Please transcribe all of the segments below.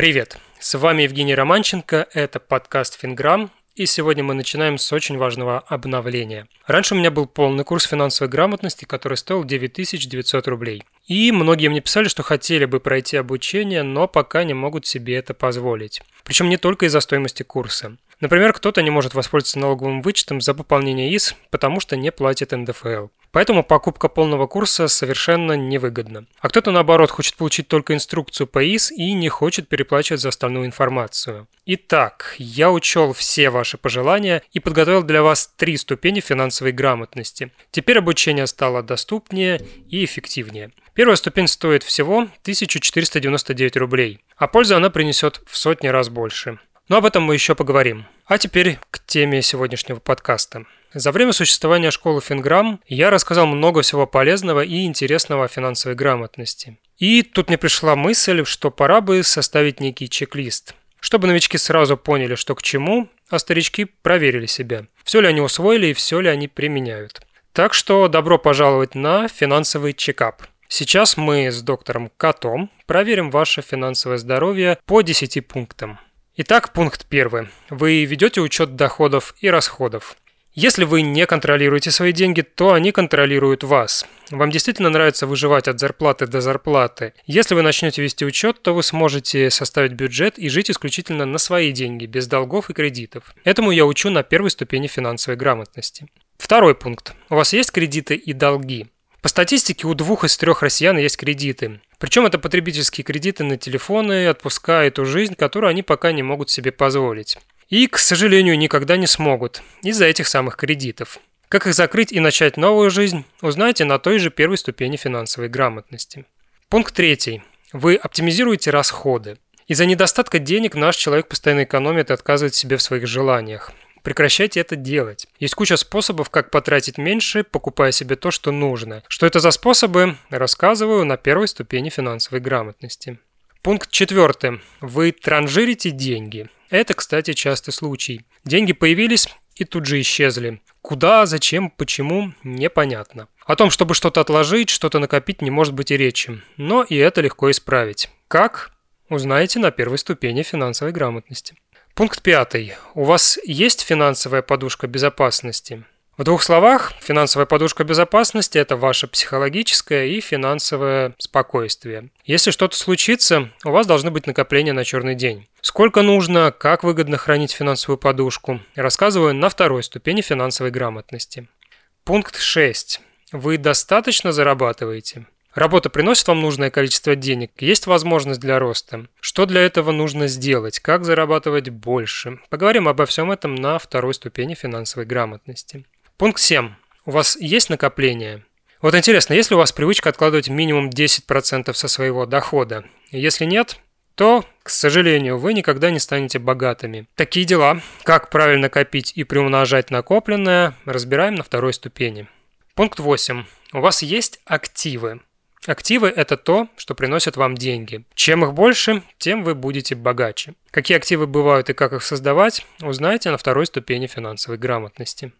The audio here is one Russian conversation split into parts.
Привет! С вами Евгений Романченко, это подкаст «Финграмм», и сегодня мы начинаем с очень важного обновления. Раньше у меня был полный курс финансовой грамотности, который стоил 9900 рублей. И многие мне писали, что хотели бы пройти обучение, но пока не могут себе это позволить. Причем не только из-за стоимости курса. Например, кто-то не может воспользоваться налоговым вычетом за пополнение ИС, потому что не платит НДФЛ. Поэтому покупка полного курса совершенно невыгодна. А кто-то наоборот хочет получить только инструкцию по ИС и не хочет переплачивать за остальную информацию. Итак, я учел все ваши пожелания и подготовил для вас три ступени финансовой грамотности. Теперь обучение стало доступнее и эффективнее. Первая ступень стоит всего 1499 рублей, а пользу она принесет в сотни раз больше. Но об этом мы еще поговорим. А теперь к теме сегодняшнего подкаста. За время существования школы Финграм я рассказал много всего полезного и интересного о финансовой грамотности. И тут мне пришла мысль, что пора бы составить некий чек-лист, чтобы новички сразу поняли, что к чему, а старички проверили себя, все ли они усвоили и все ли они применяют. Так что добро пожаловать на финансовый чекап. Сейчас мы с доктором Котом проверим ваше финансовое здоровье по 10 пунктам. Итак, пункт первый. Вы ведете учет доходов и расходов. Если вы не контролируете свои деньги, то они контролируют вас. Вам действительно нравится выживать от зарплаты до зарплаты. Если вы начнете вести учет, то вы сможете составить бюджет и жить исключительно на свои деньги, без долгов и кредитов. Этому я учу на первой ступени финансовой грамотности. Второй пункт. У вас есть кредиты и долги? По статистике у двух из трех россиян есть кредиты. Причем это потребительские кредиты на телефоны, отпуска и ту жизнь, которую они пока не могут себе позволить. И, к сожалению, никогда не смогут из-за этих самых кредитов. Как их закрыть и начать новую жизнь, узнаете на той же первой ступени финансовой грамотности. Пункт третий. Вы оптимизируете расходы. Из-за недостатка денег наш человек постоянно экономит и отказывает себе в своих желаниях. Прекращайте это делать. Есть куча способов, как потратить меньше, покупая себе то, что нужно. Что это за способы, рассказываю на первой ступени финансовой грамотности. Пункт четвертый. Вы транжирите деньги. Это, кстати, частый случай. Деньги появились и тут же исчезли. Куда, зачем, почему – непонятно. О том, чтобы что-то отложить, что-то накопить, не может быть и речи. Но и это легко исправить. Как? Узнаете на первой ступени финансовой грамотности. Пункт пятый. У вас есть финансовая подушка безопасности? В двух словах, финансовая подушка безопасности – это ваше психологическое и финансовое спокойствие. Если что-то случится, у вас должны быть накопления на черный день. Сколько нужно, как выгодно хранить финансовую подушку, рассказываю на второй ступени финансовой грамотности. Пункт 6. Вы достаточно зарабатываете? Работа приносит вам нужное количество денег, есть возможность для роста. Что для этого нужно сделать? Как зарабатывать больше? Поговорим обо всем этом на второй ступени финансовой грамотности. Пункт 7. У вас есть накопление? Вот интересно, есть ли у вас привычка откладывать минимум 10% со своего дохода? Если нет, то, к сожалению, вы никогда не станете богатыми. Такие дела. Как правильно копить и приумножать накопленное, разбираем на второй ступени. Пункт 8. У вас есть активы. Активы – это то, что приносит вам деньги. Чем их больше, тем вы будете богаче. Какие активы бывают и как их создавать, узнаете на второй ступени финансовой грамотности.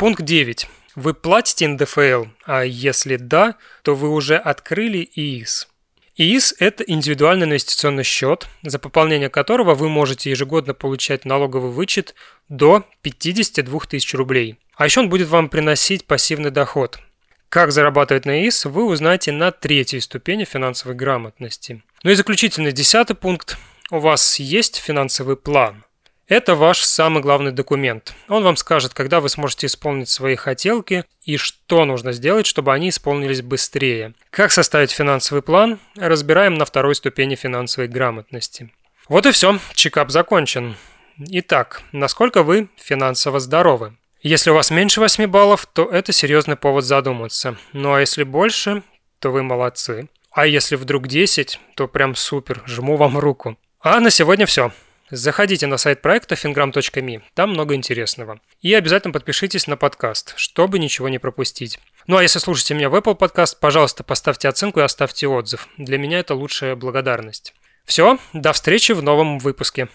Пункт 9. Вы платите НДФЛ, а если да, то вы уже открыли ИИС. ИИС – это индивидуальный инвестиционный счет, за пополнение которого вы можете ежегодно получать налоговый вычет до 52 тысяч рублей. А еще он будет вам приносить пассивный доход. Как зарабатывать на ИИС, вы узнаете на третьей ступени финансовой грамотности. Ну и заключительный десятый пункт. У вас есть финансовый план – это ваш самый главный документ. Он вам скажет, когда вы сможете исполнить свои хотелки и что нужно сделать, чтобы они исполнились быстрее. Как составить финансовый план, разбираем на второй ступени финансовой грамотности. Вот и все, чекап закончен. Итак, насколько вы финансово здоровы? Если у вас меньше 8 баллов, то это серьезный повод задуматься. Ну а если больше, то вы молодцы. А если вдруг 10, то прям супер, жму вам руку. А на сегодня все. Заходите на сайт проекта fingram.me, там много интересного. И обязательно подпишитесь на подкаст, чтобы ничего не пропустить. Ну а если слушаете меня в Apple Podcast, пожалуйста, поставьте оценку и оставьте отзыв. Для меня это лучшая благодарность. Все, до встречи в новом выпуске.